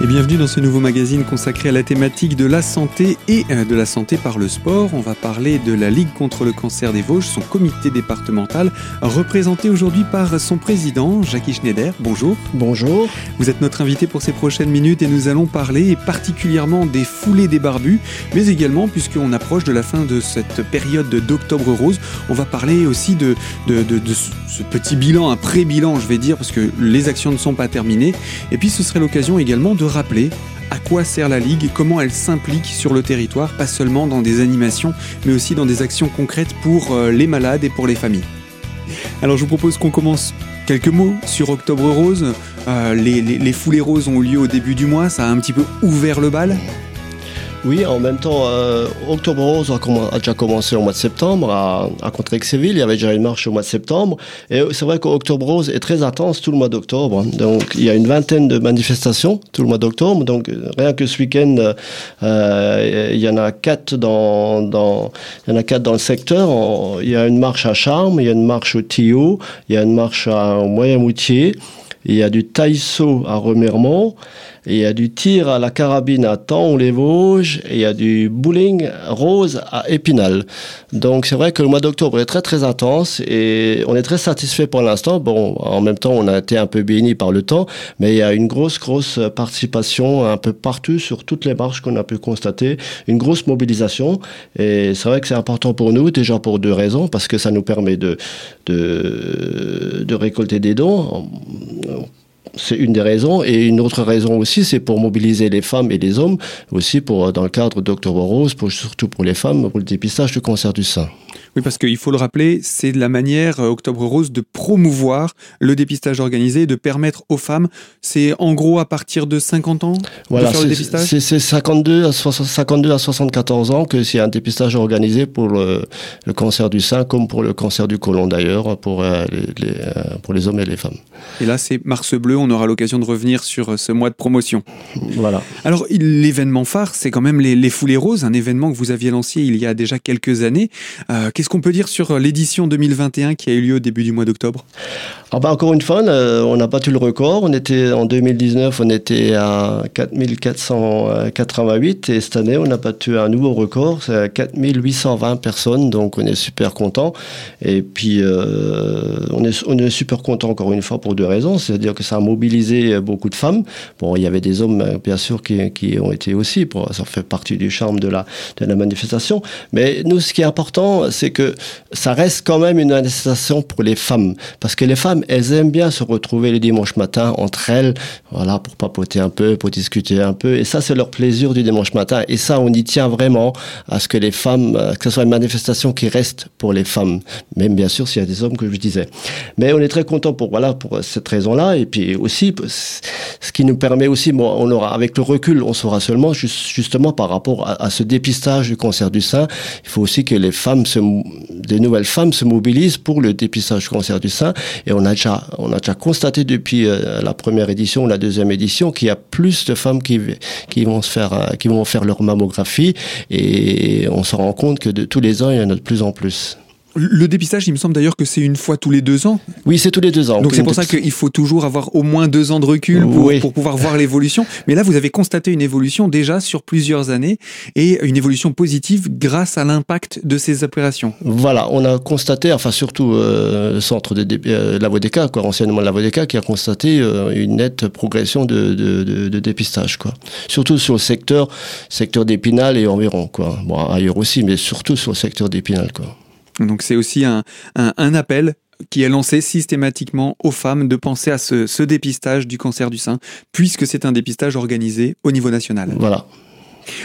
Et bienvenue dans ce nouveau magazine consacré à la thématique de la santé et euh, de la santé par le sport. On va parler de la Ligue contre le cancer des Vosges, son comité départemental, représenté aujourd'hui par son président, Jackie Schneider. Bonjour. Bonjour. Vous êtes notre invité pour ces prochaines minutes et nous allons parler particulièrement des foulées des barbus, mais également, puisqu'on approche de la fin de cette période d'octobre rose, on va parler aussi de, de, de, de ce petit bilan, un pré-bilan, je vais dire, parce que les actions ne sont pas terminées. Et puis ce serait l'occasion également de rappeler à quoi sert la Ligue, comment elle s'implique sur le territoire, pas seulement dans des animations, mais aussi dans des actions concrètes pour euh, les malades et pour les familles. Alors je vous propose qu'on commence quelques mots sur Octobre Rose. Euh, les, foulées roses ont eu lieu au début du mois, ça a un petit peu ouvert le bal. Oui, en même temps, euh, Octobre Rose a, a, déjà commencé au mois de septembre à, à Contrexéville. Il y avait déjà une marche au mois de septembre. Et c'est vrai qu'Octobre Rose est très intense tout le mois d'octobre. Donc, il y a une vingtaine de manifestations tout le mois d'octobre. Donc, rien que ce week-end, euh, il y en a quatre dans, dans, il y en a quatre dans le secteur. Il y a une marche à Charmes, il y a une marche au Tio, il y a une marche à, au Moyen-Moutier, il y a du Taïso à Remiremont. Il y a du tir à la carabine à Taon-les-Vosges et il y a du bowling rose à Épinal. Donc c'est vrai que le mois d'octobre est très très intense et on est très satisfait pour l'instant. Bon, en même temps, on a été un peu béni par le temps, mais il y a une grosse grosse participation un peu partout sur toutes les marches qu'on a pu constater, une grosse mobilisation et c'est vrai que c'est important pour nous déjà pour deux raisons parce que ça nous permet de, de récolter des dons c'est une des raisons. Et une autre raison aussi, c'est pour mobiliser les femmes et les hommes, aussi pour, dans le cadre d'Octobre Rose, pour, surtout pour les femmes, pour le dépistage du cancer du sein. Oui, parce qu'il faut le rappeler, c'est de la manière Octobre Rose de promouvoir le dépistage organisé, de permettre aux femmes, c'est en gros à partir de 50 ans voilà, de faire le dépistage C'est 52 à, 52 à 74 ans que c'est un dépistage organisé pour le, le, cancer du sein, comme pour le cancer du côlon d'ailleurs, pour, euh, les, les, euh, pour les hommes et les femmes. Et là, c'est Mars Bleu, on aura l'occasion de revenir sur ce mois de promotion. Voilà. Alors, l'événement phare, c'est quand même les, les, Foulées Roses, un événement que vous aviez lancé il y a déjà quelques années. Euh, Qu'est-ce qu'on peut dire sur l'édition 2021 qui a eu lieu au début du mois d'octobre? Ah bah Encore une fois, on n'a pas eu le record. On était, en 2019, on était à 4488 et cette année, on a battu un nouveau record, c'est 4820 personnes, donc on est super content. Et puis, euh, on, est, super content encore une fois pour deux raisons, c'est-à-dire que ça a mobilisé beaucoup de femmes. Bon, il y avait des hommes, bien sûr, qui, ont été aussi, ça fait partie du charme de la, de la manifestation. Mais nous, ce qui est important, c'est que ça reste quand même une manifestation pour les femmes. Parce que les femmes, elles aiment bien se retrouver le dimanche matin entre elles, voilà, pour papoter un peu, pour discuter un peu. Et ça, c'est leur plaisir du dimanche matin. Et ça, on y tient vraiment à ce que les femmes, que ce soit une manifestation qui reste pour les femmes. Même bien sûr, s'il y a des hommes, que je disais. Mais on est très content pour, voilà, pour cette raison-là. Et puis aussi, ce qui nous permet aussi, bon, on aura, avec le recul, on saura seulement, justement, par rapport à, à ce dépistage du cancer du sein, il faut aussi que les femmes se, des nouvelles femmes se mobilisent pour le dépistage du cancer du sein. Et on a déjà, on a déjà constaté depuis euh, la première édition ou la deuxième édition qu'il y a plus de femmes qui, qui vont se faire, euh, qui vont faire leur mammographie. Et on se rend compte que de tous les ans, il y en a de plus en plus. Le dépistage, il me semble d'ailleurs que c'est une fois tous les deux ans. Oui, c'est tous les deux ans. Donc c'est pour ça qu'il faut toujours avoir au moins deux ans de recul pour, oui. pour pouvoir voir l'évolution. Mais là, vous avez constaté une évolution déjà sur plusieurs années et une évolution positive grâce à l'impact de ces opérations. Voilà, on a constaté, enfin surtout euh, le centre de euh, la Vodeka, quoi, anciennement la Vodeka, qui a constaté euh, une nette progression de, de, de, de, dépistage, quoi. Surtout sur le secteur, secteur d'Épinal et environ, quoi. Bon, ailleurs aussi, mais surtout sur le secteur d'Épinal, quoi. Donc c'est aussi un, appel qui est lancé systématiquement aux femmes de penser à ce, ce dépistage du cancer du sein, puisque c'est un dépistage organisé au niveau national. Voilà.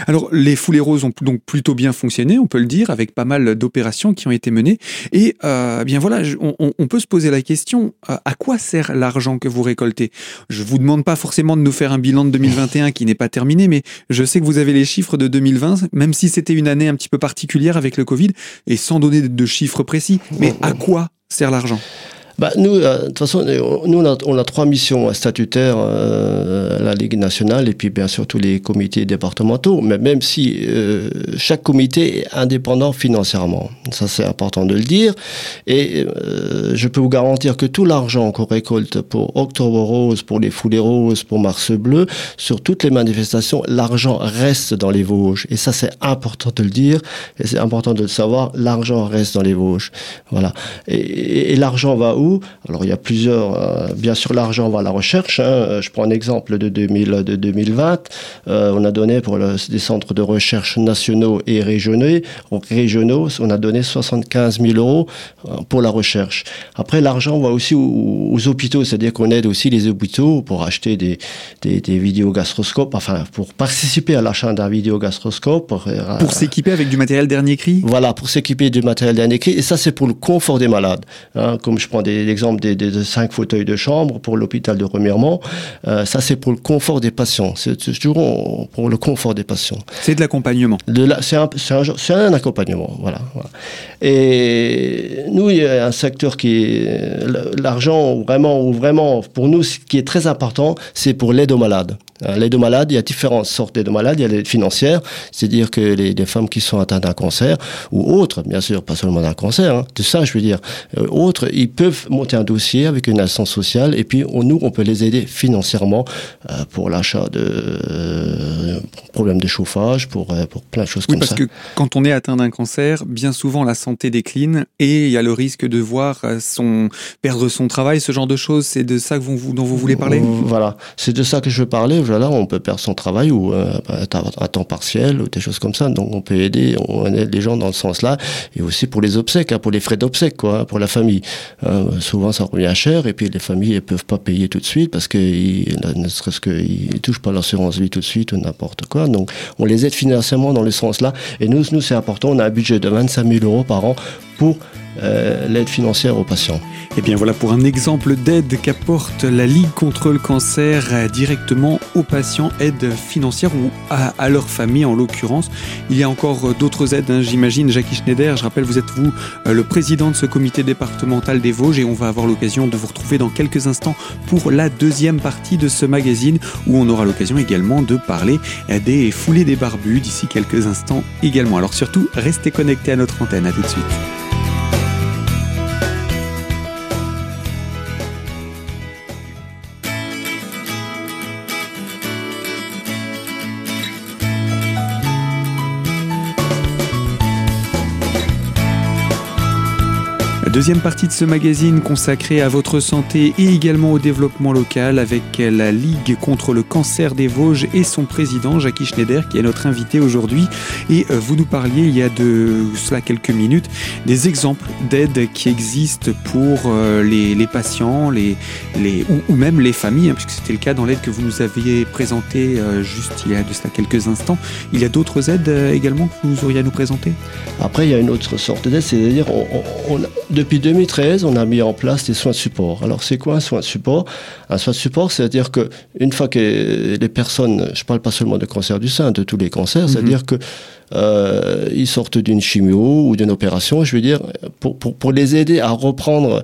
Alors, les foulées roses ont donc plutôt bien fonctionné, on peut le dire, avec pas mal d'opérations qui ont été menées. Et euh, bien voilà, on, on, peut se poser la question euh, à quoi sert l'argent que vous récoltez? Je vous demande pas forcément de nous faire un bilan de 2021 qui n'est pas terminé, mais je sais que vous avez les chiffres de 2020, même si c'était une année un petit peu particulière avec le Covid, et sans donner de chiffres précis. Mais à quoi sert l'argent? Bah, Nous, de toute façon, nous, on a, trois missions statutaires à la Ligue nationale et puis bien sûr tous les comités départementaux, mais même si chaque comité est indépendant financièrement. Ça, c'est important de le dire. Et je peux vous garantir que tout l'argent qu'on récolte pour Octobre Rose, pour les Foulées Roses, pour Mars Bleu, sur toutes les manifestations, l'argent reste dans les Vosges. Et ça, c'est important de le dire. Et c'est important de le savoir. L'argent reste dans les Vosges. Voilà. Et, l'argent va où? Alors, il y a plusieurs. Euh, bien sûr, l'argent va à la recherche. Hein. Je prends un exemple de, 2000, de 2020. Euh, on a donné pour le, des centres de recherche nationaux et régionaux. Régionaux, on a donné 75 000 euros euh, pour la recherche. Après, l'argent va aussi aux, hôpitaux, c'est-à-dire qu'on aide aussi les hôpitaux pour acheter des, des, des vidéogastroscopes, enfin, pour participer à l'achat d'un vidéogastroscope. Pour, euh, pour s'équiper avec du matériel dernier cri? Voilà, pour s'équiper du matériel dernier cri. Et ça, c'est pour le confort des malades. Hein. comme je prends l'exemple des, des, cinq fauteuils de chambre pour l'hôpital de Remiremont. Euh, ça, c'est pour le confort des patients. C'est toujours pour le confort des patients. C'est de l'accompagnement. C'est un, un, un, accompagnement, voilà, voilà. Et nous, il y a un secteur qui l'argent vraiment, ou vraiment, pour nous, ce qui est très important, c'est pour l'aide aux malades. Euh, l'aide aux malades, il y a différentes sortes d'aide aux malades. Il y a l'aide financière, c'est-à-dire que les, femmes qui sont atteintes d'un cancer, ou autres, bien sûr, pas seulement d'un cancer, hein, tout ça, je veux dire, euh, autres, ils peuvent monter un dossier avec une assistance sociale, et puis nous, on peut les aider financièrement euh, pour l'achat de problèmes de chauffage, pour, pour plein de choses oui, comme ça. Oui, parce que quand on est atteint d'un cancer, bien souvent la santé décline et il y a le risque de voir son, perdre son travail, ce genre de choses. C'est de ça que vous, dont vous voulez parler? Voilà, c'est de ça que je veux parler voilà, on peut perdre son travail ou euh, à temps partiel ou des choses comme ça. Donc on peut aider, on aide les gens dans ce sens-là et aussi pour les obsèques, hein, pour les frais d'obsèques, quoi, hein, pour la famille. Euh, souvent ça revient cher et puis les familles ne peuvent pas payer tout de suite parce que ne serait-ce qu'ils touchent pas l'assurance vie tout de suite ou n'importe quoi. Donc on les aide financièrement dans le sens-là. Et nous, nous c'est important. On a un budget de 25 000 euros par an pour euh, l'aide financière aux patients. Et eh bien voilà pour un exemple d'aide qu'apporte la Ligue contre le cancer euh, directement aux patients, aide financière ou à, leur famille en l'occurrence. Il y a encore euh, d'autres aides, hein, j'imagine. Jackie Schneider, je rappelle, vous êtes vous le président de ce comité départemental des Vosges et on va avoir l'occasion de vous retrouver dans quelques instants pour la deuxième partie de ce magazine où on aura l'occasion également de parler des foulées des barbus d'ici quelques instants également. Alors surtout, restez connectés à notre antenne. À tout de suite. Deuxième partie de ce magazine consacré à votre santé et également au développement local avec la Ligue contre le cancer des Vosges et son président Jackie Schneider qui est notre invité aujourd'hui. Et euh, vous nous parliez il y a de cela quelques minutes des exemples d'aides qui existent pour euh, les, patients les, les, ou, même les familles, hein, puisque c'était le cas dans l'aide que vous nous aviez présentée euh, juste il y a de cela quelques instants. Il y a d'autres aides également que vous auriez à nous présenter? Après, il y a une autre sorte d'aide, c'est-à-dire on, depuis 2013, on a mis en place des soins de support. Alors, c'est quoi un soin de support? Un soin de support, c'est-à-dire que une fois que les personnes, je parle pas seulement de cancer du sein, de tous les cancers, mhm. c'est-à-dire que euh, ils sortent d'une chimio ou d'une opération, je veux dire, pour, pour, pour, les aider à reprendre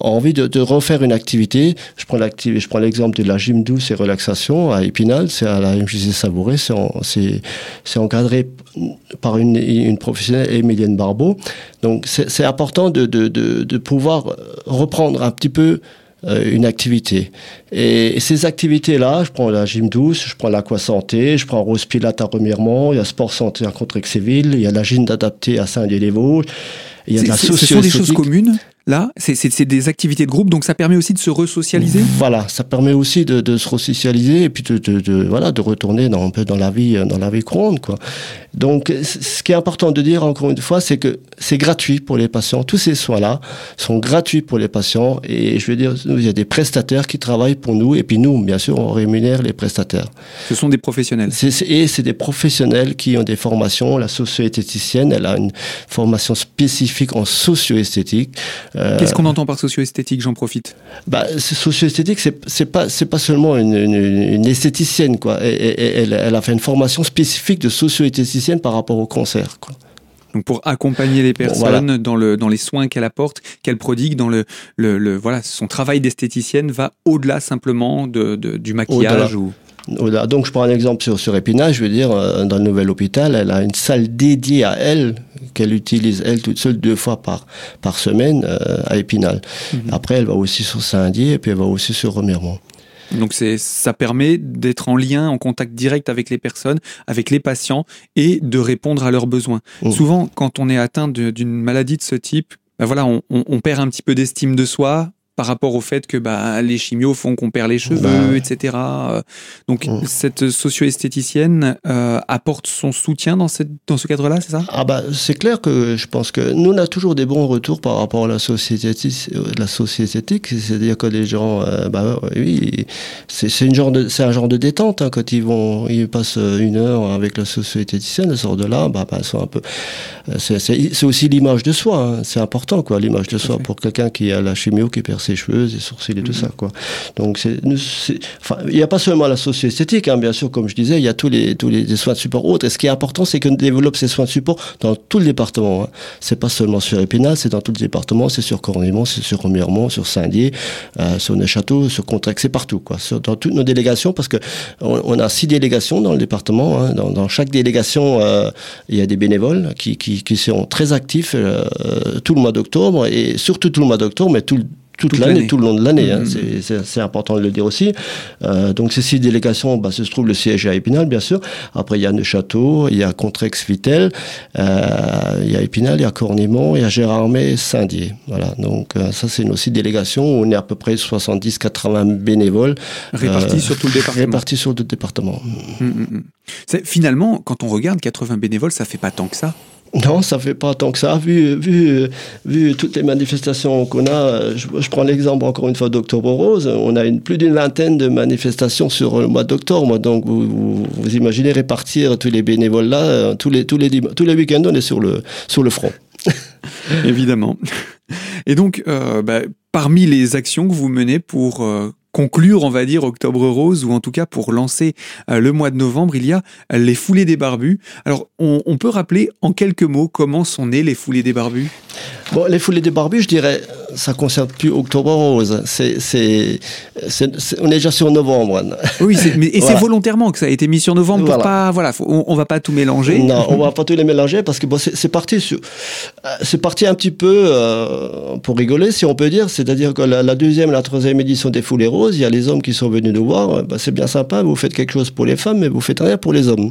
envie de, de refaire une activité. Je prends l'activité, je prends l'exemple de la gym douce et relaxation à Épinal, c'est à la MJC Savouré, c'est encadré par une, une professionnelle, Emilienne Barbeau. Donc c'est important de, de, de, de pouvoir reprendre un petit peu euh, une activité. Et, ces activités-là, je prends la gym douce, je prends l'aqua santé, je prends Rose Pilate à Remiremont, il y a Sport Santé à Contrexéville, il y a la gym adaptée à Saint-Dié-les-Vosges, il y a la Ce sont des choses communes? Là, c'est des activités de groupe, donc ça permet aussi de se resocialiser. Voilà, ça permet aussi de, de se resocialiser et puis de, de, de, voilà de retourner dans, un peu dans la vie dans la vie courante quoi. Donc, ce qui est important de dire encore une fois, c'est que c'est gratuit pour les patients. Tous ces soins-là sont gratuits pour les patients et je veux dire, il y a des prestataires qui travaillent pour nous et puis nous, bien sûr, on rémunère les prestataires. Ce sont des professionnels. et c'est des professionnels qui ont des formations. La socio-esthéticienne, elle a une formation spécifique en socio-esthétique. Euh, Qu'est-ce qu'on entend par socio-esthétique? J'en profite. Bah, socio-esthétique, c'est pas c'est pas seulement une, une, esthéticienne quoi. Elle, elle, elle, a fait une formation spécifique de socio-esthéticienne par rapport au cancer quoi. Donc pour accompagner les personnes dans, le, dans les soins qu'elle apporte, qu'elle prodigue, dans le, le, voilà, son travail d'esthéticienne va au-delà simplement de, du maquillage ou... Donc je prends un exemple sur, sur Épinal, je veux dire, euh, dans le nouvel hôpital, elle a une salle dédiée à elle, qu'elle utilise elle toute seule deux fois par, par semaine euh, à Épinal. Mhm. Après, elle va aussi sur Saint-Dié et puis elle va aussi sur Remiremont. Donc ça permet d'être en lien, en contact direct avec les personnes, avec les patients et de répondre à leurs besoins. Mhm. Souvent, quand on est atteint d'une maladie de ce type, ben voilà, on, on, perd un petit peu d'estime de soi, par rapport au fait que bah, les chimios font qu'on perd les cheveux, bah etc. Donc mmh. cette socio-esthéticienne euh, apporte son soutien dans, cette, dans ce cadre-là, c'est ça? Ah bah c'est clair que je pense que nous on a toujours des bons retours par rapport à la société, la société c'est-à-dire que les gens, euh, bah oui, c'est une genre de, c'est un genre de détente hein, quand ils vont, ils passent une heure avec la socio-esthéticienne, ils sortent de là, bah, bah sont un peu, euh, c'est aussi l'image de soi, hein, c'est important quoi, l'image de soi pour quelqu'un qui a la chimio qui perd ses cheveux, ses sourcils et tout mhm. ça, quoi. Donc, enfin, il n'y a pas seulement la socio-esthétique, hein, bien sûr, comme je disais, il y a tous les, tous les, soins de support autres. Et ce qui est important, c'est qu'on développe ces soins de support dans tout le département. Hein. C'est pas seulement sur Épinal, c'est dans tout le département, c'est sur Cornimont, c'est sur Remiremont, sur Saint-Dié, euh, sur Neuchâteau, sur Contrex, c'est partout, quoi. dans toutes nos délégations, parce que on, a six délégations dans le département. Hein. Dans, chaque délégation, euh, il y a des bénévoles qui, qui, qui sont très actifs euh, tout le mois d'octobre et surtout tout le mois d'octobre, mais tout le toute, l'année, tout le long de l'année. Hein. Mm-hmm. C'est important de le dire aussi. Euh, donc ces six délégations, bah, se trouve le siège à Épinal, bien sûr. Après, il y a Neuchâteau, il y a Contrex-Vitel, euh, il y a Épinal, il y a Cornimont, il y a Gérardmer, Saint-Dié. Voilà. Donc euh, ça, c'est nos six délégations. Où on est à peu près 70-80 bénévoles. Répartis sur tout le département. Répartis sur tout le département. Mm-hmm. Finalement, quand on regarde 80 bénévoles, ça fait pas tant que ça. Non, ça fait pas tant que ça. Vu, vu, vu toutes les manifestations qu'on a, je, prends l'exemple encore une fois d'Octobre Rose, on a plus d'une vingtaine de manifestations sur le mois d'octobre. Donc vous, vous, imaginez répartir tous les bénévoles là, euh, tous les, tous les, tous les week-ends, on est sur le, sur le front. Évidemment. Et donc, euh, bah, parmi les actions que vous menez pour euh, conclure, on va dire, Octobre Rose, ou en tout cas pour lancer euh, le mois de novembre, il y a les foulées des barbus. Alors, on, peut rappeler en quelques mots comment sont nées les foulées des barbus? Bon, les foulées des barbus, je dirais, ça concerne plus Octobre Rose. C'est, on est déjà sur novembre. Oui, et c'est volontairement que ça a été mis sur novembre pour pas, voilà, on, va pas tout mélanger. Non, on va pas tout les mélanger parce que bon, c'est, parti euh, c'est parti un petit peu euh, pour rigoler, si on peut dire. C'est-à-dire que la, deuxième, la troisième édition des foulées roses, il y a les hommes qui sont venus nous voir. Bah, c'est bien sympa, vous faites quelque chose pour les femmes, mais vous faites rien pour les hommes.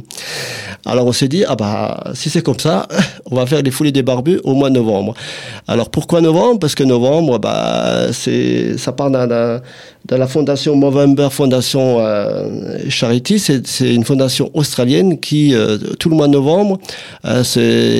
Alors on s'est dit, ah bah, si c'est comme ça, on va faire les foulées des barbus au mois de novembre. Alors pourquoi novembre? Parce que novembre, bah, c'est, ça part d'un, la fondation Movember Fondation euh, Charity. C'est une fondation australienne qui, euh, tout le mois de novembre, euh,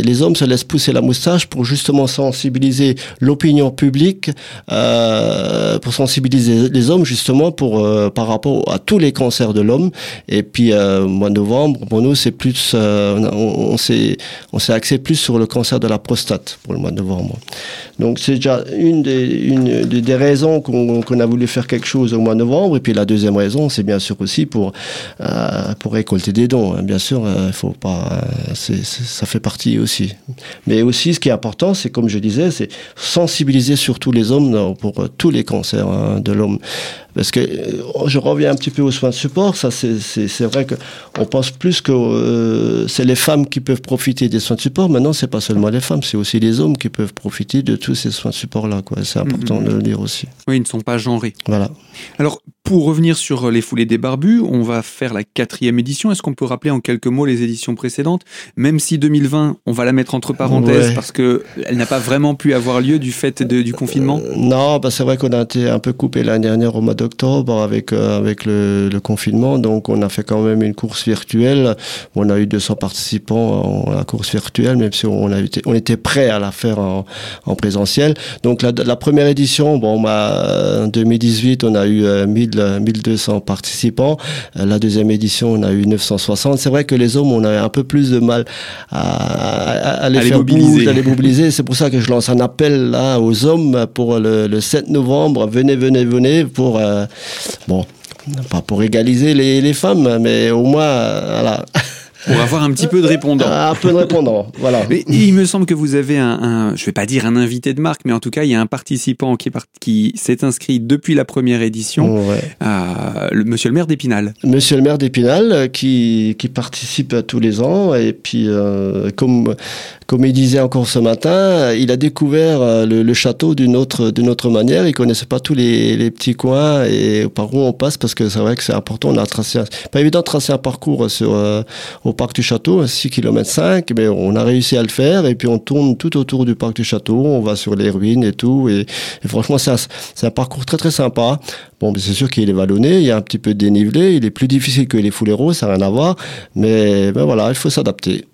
les hommes se laissent pousser la moustache pour justement sensibiliser l'opinion publique, euh, pour sensibiliser les hommes justement pour par rapport à tous les cancers de l'homme. Et puis mois de novembre, pour nous, c'est plus, on, s'est axé plus sur le cancer de la prostate pour le mois de novembre. Donc c'est déjà une des raisons qu'on a voulu faire quelque chose au mois de novembre. Et puis la deuxième raison, c'est bien sûr aussi pour, euh, pour récolter des dons. Hein. Bien sûr, il euh, faut pas, euh, ça fait partie aussi. Mais aussi, ce qui est important, c'est comme je disais, c'est sensibiliser surtout les hommes pour tous les cancers hein, de l'homme. Parce que je reviens un petit peu aux soins de support, ça c'est vrai qu'on pense plus que c'est les femmes qui peuvent profiter des soins de support. Maintenant, c'est pas seulement les femmes, c'est aussi les hommes qui peuvent profiter de tous ces soins de support-là. C'est important mm-hmm. de le dire aussi. Oui, ils ne sont pas genrés. Voilà. Alors, pour revenir sur les foulées des barbus, on va faire la quatrième édition. Est-ce qu'on peut rappeler en quelques mots les éditions précédentes? Même si 2020, on va la mettre entre parenthèses parce que elle n'a pas vraiment pu avoir lieu du fait du confinement. Euh, non, bah c'est vrai qu'on a été un peu coupé l'année dernière au mois d'octobre avec euh, avec le, confinement, donc on a fait quand même une course virtuelle. On a eu 200 participants à la course virtuelle, même si on a été on était prêt à la faire en, présentiel. Donc la, la première édition, bon, bah, en 2018, on a eu 1000 1200 participants. Euh, la deuxième édition, on a eu 960. C'est vrai que les hommes, on a un peu plus de mal à, les faire mobiliser. à les mobiliser. C'est pour ça que je lance un appel là aux hommes pour le, 7 novembre. Venez, venez, venez pour euh, bon, pas pour égaliser les, femmes, mais au moins, voilà. Pour avoir un petit peu de répondants. Un peu de répondants, voilà. Et, il me semble que vous avez un, un, je vais pas dire un invité de marque, mais en tout cas, il y a un participant qui, qui s'est inscrit depuis la première édition, euh, le, Monsieur le maire d'Épinal. Monsieur le maire d'Épinal, euh, qui, qui participe tous les ans, et puis euh, comme comme il disait encore ce matin, il a découvert euh, le, château d'une autre, d'une autre manière. Il connaissait pas tous les, les, petits coins et par où on passe parce que c'est vrai que c'est important. On a tracé, pas évident de tracer un parcours sur, euh, au parc du château, 6 km 5, mais on a réussi à le faire et puis on tourne tout autour du parc du château. On va sur les ruines et tout. Et, franchement, c'est un, c'est un parcours très très sympa. Bon, c'est sûr qu'il est vallonné, il y a un petit peu de dénivelé, il est plus difficile que les foulées roses, ça n'a rien à voir. Mais ben voilà, il faut s'adapter.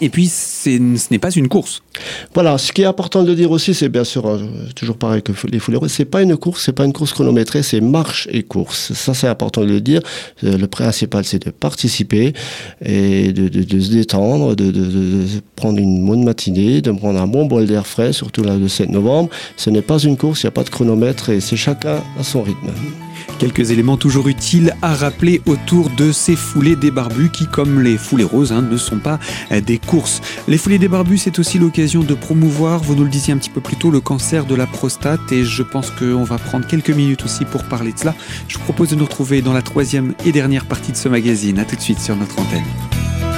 Et puis, ce n'est pas une course. Voilà, ce qui est important de dire aussi, c'est bien sûr, euh, toujours pareil que les foulées c'est pas une course, c'est pas une course chronométrée, c'est marche et course. Ça, c'est important de le dire. Euh, le principal, c'est de participer et de, se détendre, de, prendre une bonne matinée, de prendre un bon bol d'air frais, surtout le 7 novembre. Ce n'est pas une course, il n'y a pas de chronomètre et c'est chacun à son rythme. Quelques éléments toujours utiles à rappeler autour de ces foulées des barbus qui, comme les foulées roses, hein, ne sont pas euh, des courses. Les foulées des barbus, c'est aussi l'occasion de promouvoir, vous nous le disiez un petit peu plus tôt, le cancer de la prostate et je pense qu'on va prendre quelques minutes aussi pour parler de cela. Je vous propose de nous retrouver dans la troisième et dernière partie de ce magazine. A tout de suite sur notre antenne.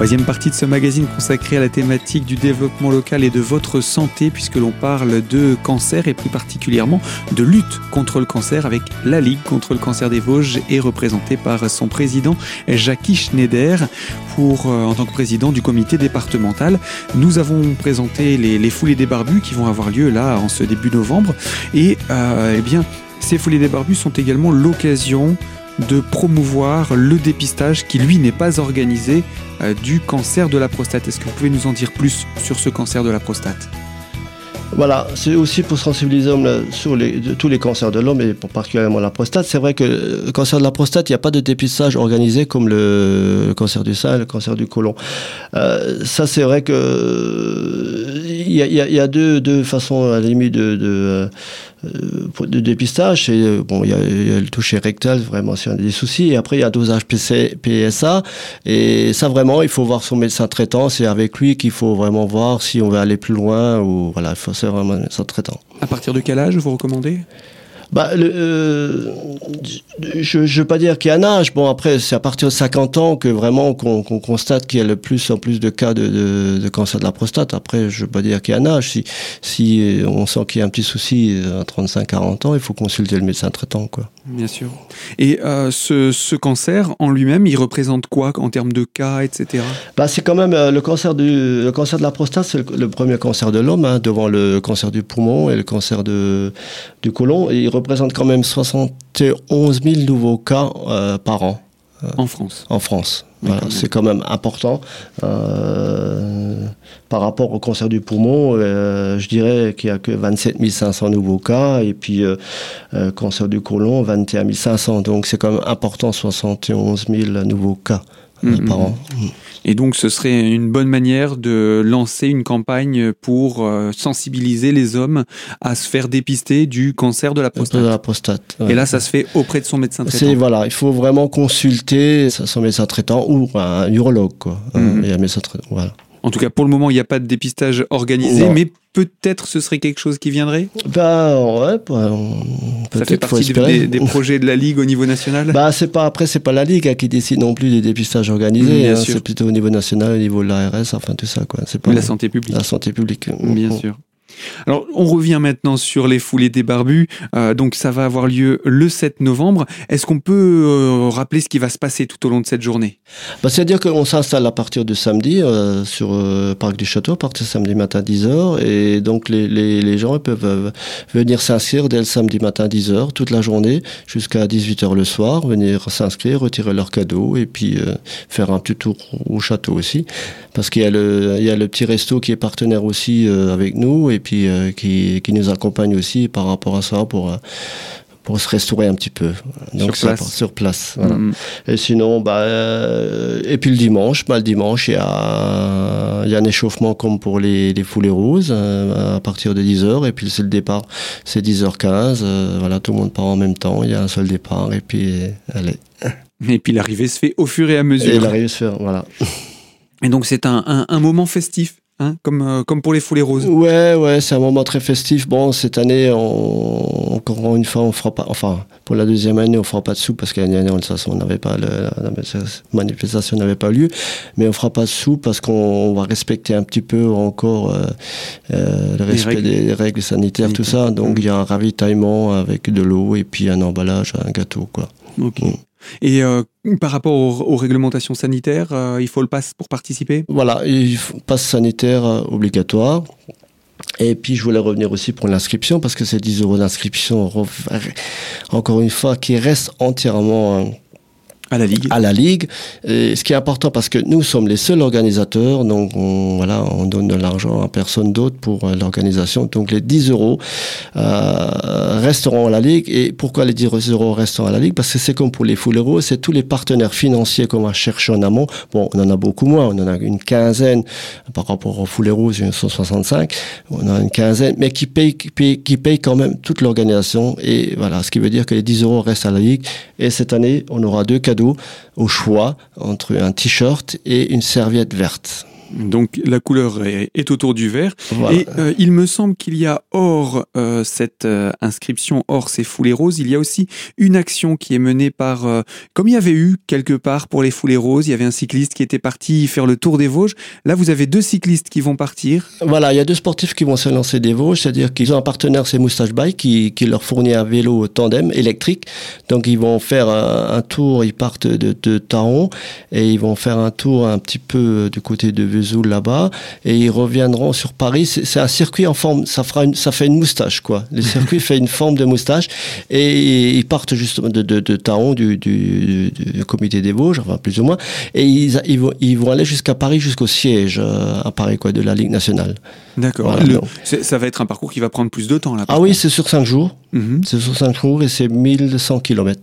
Troisième partie de ce magazine consacré à la thématique du développement local et de votre santé, puisque l'on parle de cancer et plus particulièrement de lutte contre le cancer avec la Ligue contre le cancer des Vosges et représentée par son président Jackie Schneider euh, en tant que président du comité départemental. Nous avons présenté les, les foulées des barbus qui vont avoir lieu là en ce début novembre et euh, eh ces foulées des barbus sont également l'occasion de promouvoir le dépistage qui, lui, n'est pas organisé euh, du cancer de la prostate. Est-ce que vous pouvez nous en dire plus sur ce cancer de la prostate? Voilà, c'est aussi pour sensibiliser sur les, tous les cancers de l'homme et pour particulièrement la prostate. C'est vrai que le cancer de la prostate, il n'y a pas de dépistage organisé comme le cancer du sein, le cancer du côlon. Euh, ça, c'est vrai que il y, a deux, façons à la limite de, euh, de dépistage, c'est euh, bon, il y, a le toucher rectal vraiment si on a des soucis, et après il y a dosage PSA, et ça vraiment il faut voir son médecin traitant, c'est avec lui qu'il faut vraiment voir si on veut aller plus loin ou voilà, il faut faire un médecin traitant. À partir de quel âge vous recommandez? Bah, le, euh, je ne veux pas dire qu'il y a un âge. Bon, après, c'est à partir de 50 ans que vraiment qu'on constate qu'il y a le plus en plus de cas de, de, de cancer de la prostate. Après, je ne veux pas dire qu'il y a un âge. Si, si on sent qu'il y a un petit souci à 35-40 ans, il faut consulter le médecin traitant. Quoi. Bien sûr. Et euh, ce, ce, cancer en lui-même, il représente quoi en termes de cas, etc. bah, C'est quand même euh, le, cancer du, le cancer de la prostate, c'est le, premier cancer de l'homme, hein, devant le cancer du poumon et le cancer de, du côlon. Et il représente quand même 71 000 nouveaux cas euh, par an. En France En France. Voilà, c'est quand même important. Euh, par rapport au cancer du poumon, euh, je dirais qu'il n'y a que 27 500 nouveaux cas, et puis euh, euh, cancer du côlon, 21 500. Donc c'est quand même important, 71 000 nouveaux cas mm-hmm. par an. Et donc, ce serait une bonne manière de lancer une campagne pour euh, sensibiliser les hommes à se faire dépister du cancer de la prostate. De la prostate. Et là, ça se fait auprès de son médecin traitant. Voilà, il faut vraiment consulter son médecin traitant ou un urologue, quoi. Mmh. Et un médecin traitant, voilà. En tout cas, pour le moment, il n'y a pas de dépistage organisé, mais peut-être ce serait quelque chose qui viendrait Bah ouais, bah, ça fait partie des, des, projets de la Ligue au niveau national? Bah c'est pas après c'est pas la Ligue hein, qui décide non plus des dépistages organisés, hein, c'est plutôt au niveau national, au niveau de l'ARS, enfin tout ça quoi. Pas la santé publique. La santé publique. Bien sûr. Alors, on revient maintenant sur les foulées des barbus. Euh, donc, ça va avoir lieu le 7 novembre. Est-ce qu'on peut euh, rappeler ce qui va se passer tout au long de cette journée? Bah, C'est-à-dire qu'on s'installe à partir de samedi euh, sur le Parc du Château, à partir de samedi matin 10h. Et donc, les, les, les gens peuvent venir s'inscrire dès le samedi matin 10h, toute la journée, jusqu'à 18h le soir, venir s'inscrire, retirer leurs cadeaux et puis faire un petit tour au château aussi. Parce qu'il y, a le, il y a le petit resto qui est partenaire aussi avec nous. Et puis euh, qui, qui, nous accompagne aussi par rapport à ça pour, euh, pour se restaurer un petit peu. Donc sur place. Sur place mm. Et sinon, bah, euh, et puis le dimanche, bah, le dimanche, il y a, y a un échauffement comme pour les, les foulées roses euh, à partir de 10h. Et puis c'est le départ, c'est 10h15. Euh, voilà, tout le monde part en même temps. Il y a un seul départ. Et puis, allez. Et puis l'arrivée se fait au fur et à mesure. Et l'arrivée se fait, voilà. Et donc c'est un, un, un moment festif Hein, comme, euh, comme pour les foulées roses. Ouais, ouais, c'est un moment très festif. Bon, cette année, on, encore une fois, on fera pas, enfin, pour la deuxième année, on fera pas de sous parce qu'année année, on n'avait pas, la manifestation n'avait pas lieu, mais on fera pas de sous parce qu'on va respecter un petit peu encore euh, euh, le respect des règles sanitaires, tout ça. Donc, il y a un ravitaillement avec de l'eau et puis un emballage, un gâteau, quoi. Ok. Mm. Et euh, par rapport aux, réglementations sanitaires, euh, il faut le pass pour participer? Voilà, il faut passe sanitaire euh, obligatoire. Et puis je voulais revenir aussi pour l'inscription parce que c'est 10 euros d'inscription, encore une fois, qui reste entièrement à la Ligue. À la Ligue. Et ce qui est important parce que nous sommes les seuls organisateurs, donc on, voilà, on donne de l'argent à personne d'autre pour euh, l'organisation. Donc les 10 euros euh, resteront à la Ligue. Et pourquoi les 10 euros resteront à la Ligue? Parce que c'est comme pour les Full euros, c'est tous les partenaires financiers qu'on va chercher en amont. Bon, on en a beaucoup moins, on en a une quinzaine par rapport aux Full euros, 165. On en a une quinzaine, mais qui payent, qui payent, qui payent quand même toute l'organisation. Et voilà, ce qui veut dire que les 10 euros restent à la Ligue. Et cette année, on aura deux cadeaux au choix entre un t-shirt et une serviette verte. Donc la couleur est, autour du vert. Et euh, il me semble qu'il y a hors euh, cette euh, inscription, hors ces foulées roses, il y a aussi une action qui est menée par, comme il y avait eu quelque part pour les foulées roses, il y avait un cycliste qui était parti faire le tour des Vosges. Là, vous avez deux cyclistes qui vont partir. Voilà, il y a deux sportifs qui vont se lancer des Vosges, c'est-à-dire qu'ils ont un partenaire, c'est Moustache Bike, qui, qui, leur fournit un vélo tandem électrique. Donc ils vont faire un, tour, ils partent de, de Taron et ils vont faire un tour un petit peu du côté de là-bas et ils reviendront sur Paris. C'est un circuit en forme, ça fera une, ça fait une moustache quoi. Le circuit fait une forme de moustache et ils partent justement de, de, de Taon du, du, du, comité des Vosges, enfin plus ou moins, et ils, ils, vont, ils vont aller jusqu'à Paris, jusqu'au siège euh, à Paris quoi de la Ligue nationale. D'accord. ça va être un parcours qui va prendre plus de temps là. Ah oui, c'est sur 5 jours. Mhm. C'est sur 5 jours et c'est 1100 km.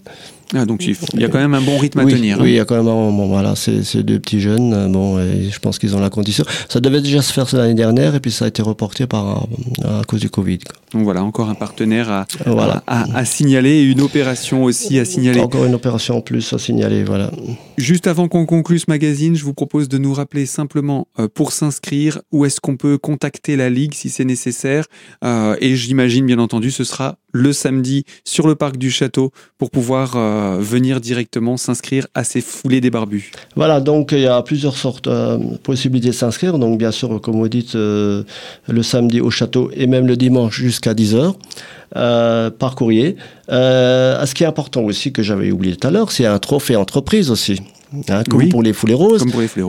Ah, donc il, y a quand même un bon rythme à tenir. Hein. Oui, il y a quand même un bon, voilà, c'est deux petits jeunes, euh, bon, et je pense qu'ils ont la condition. Ça devait déjà se faire l'année dernière et puis ça a été reporté par, à cause du Covid. Donc voilà, encore un partenaire à, voilà. à, signaler et une opération aussi à signaler. Encore une opération en plus à signaler, voilà. Juste avant qu'on conclue ce magazine, je vous propose de nous rappeler simplement euh, pour s'inscrire où est-ce qu'on peut contacter la Ligue si c'est nécessaire. Euh, et j'imagine bien entendu ce sera le samedi sur le parc du château pour pouvoir euh, venir directement s'inscrire à ces foulées des barbus. Voilà, donc il y a plusieurs sortes euh, possibilités de s'inscrire. Donc bien sûr, comme vous dites, euh, le samedi au château et même le dimanche jusqu'à 10h. par courrier. ce qui est important aussi, que j'avais oublié tout à l'heure, c'est un trophée entreprise aussi. Hein, comme, pour les foulées roses.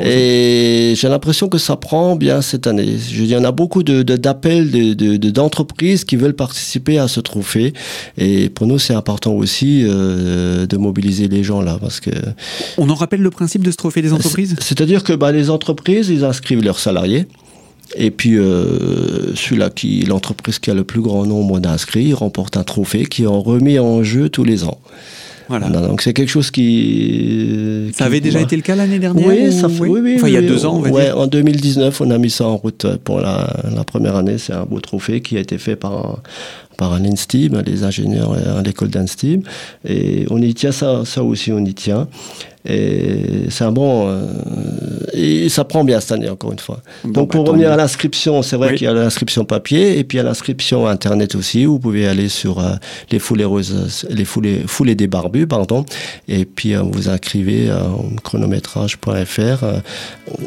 Et j'ai l'impression que ça prend bien cette année. Il y en a beaucoup d'appels de, d'entreprises qui veulent participer à ce trophée. Et pour nous, c'est important aussi euh, de mobiliser les gens là. Parce que, On en rappelle le principe de ce trophée des entreprises? C'est-à-dire que bah, les entreprises, ils inscrivent leurs salariés. Et puis, euh, celui-là qui, l'entreprise qui a le plus grand nombre d'inscrits, remporte un trophée qui est remis en jeu tous les ans. Voilà. donc c'est quelque chose qui. Ça avait déjà été le cas l'année dernière Oui, ça fait, oui, oui, Enfin, il y a deux ans, on va ouais, En 2019, on a mis ça en route pour la, la première année. C'est un beau trophée qui a été fait par par un INSTEAM, les ingénieurs à l'école d'INSTEAM. Et on y tient ça, ça aussi, on y tient. Et c'est un bon. Euh, et ça prend bien cette année, encore une fois. Donc, pour bah, revenir à l'inscription, c'est vrai qu'il y a l'inscription papier et puis il y a l'inscription Internet aussi. Où vous pouvez aller sur euh, les foulées roses, les foulées, foulées des barbus, pardon. Et puis, euh, vous inscrivez chronométrage.fr.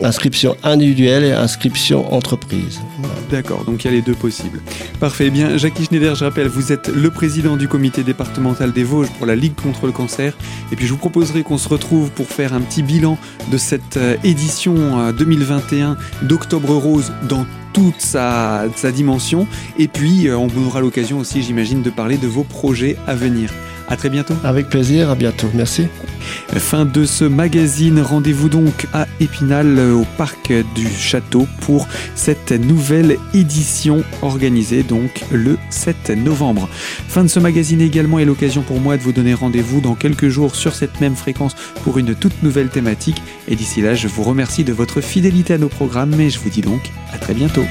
inscription individuelle et inscription entreprise. D'accord, donc il y a les deux possibles. Parfait. Eh bien, Jackie Schneider, je rappelle, vous êtes le président du comité départemental des Vosges pour la Ligue contre le cancer. Et puis, je vous proposerai qu'on se retrouve pour faire un petit bilan de cette euh, édition 2021 euh, d'Octobre Rose dans toute sa, dimension. Et puis, euh, on aura l'occasion aussi, j'imagine, de parler de vos projets à venir. À très bientôt. Avec plaisir, à bientôt. Merci. Fin de ce magazine. Rendez-vous donc à Épinal, au parc du château, pour cette nouvelle édition organisée donc le 7 novembre. Fin de ce magazine également est l'occasion pour moi de vous donner rendez-vous dans quelques jours sur cette même fréquence pour une toute nouvelle thématique. Et d'ici là, je vous remercie de votre fidélité à nos programmes et je vous dis donc à très bientôt.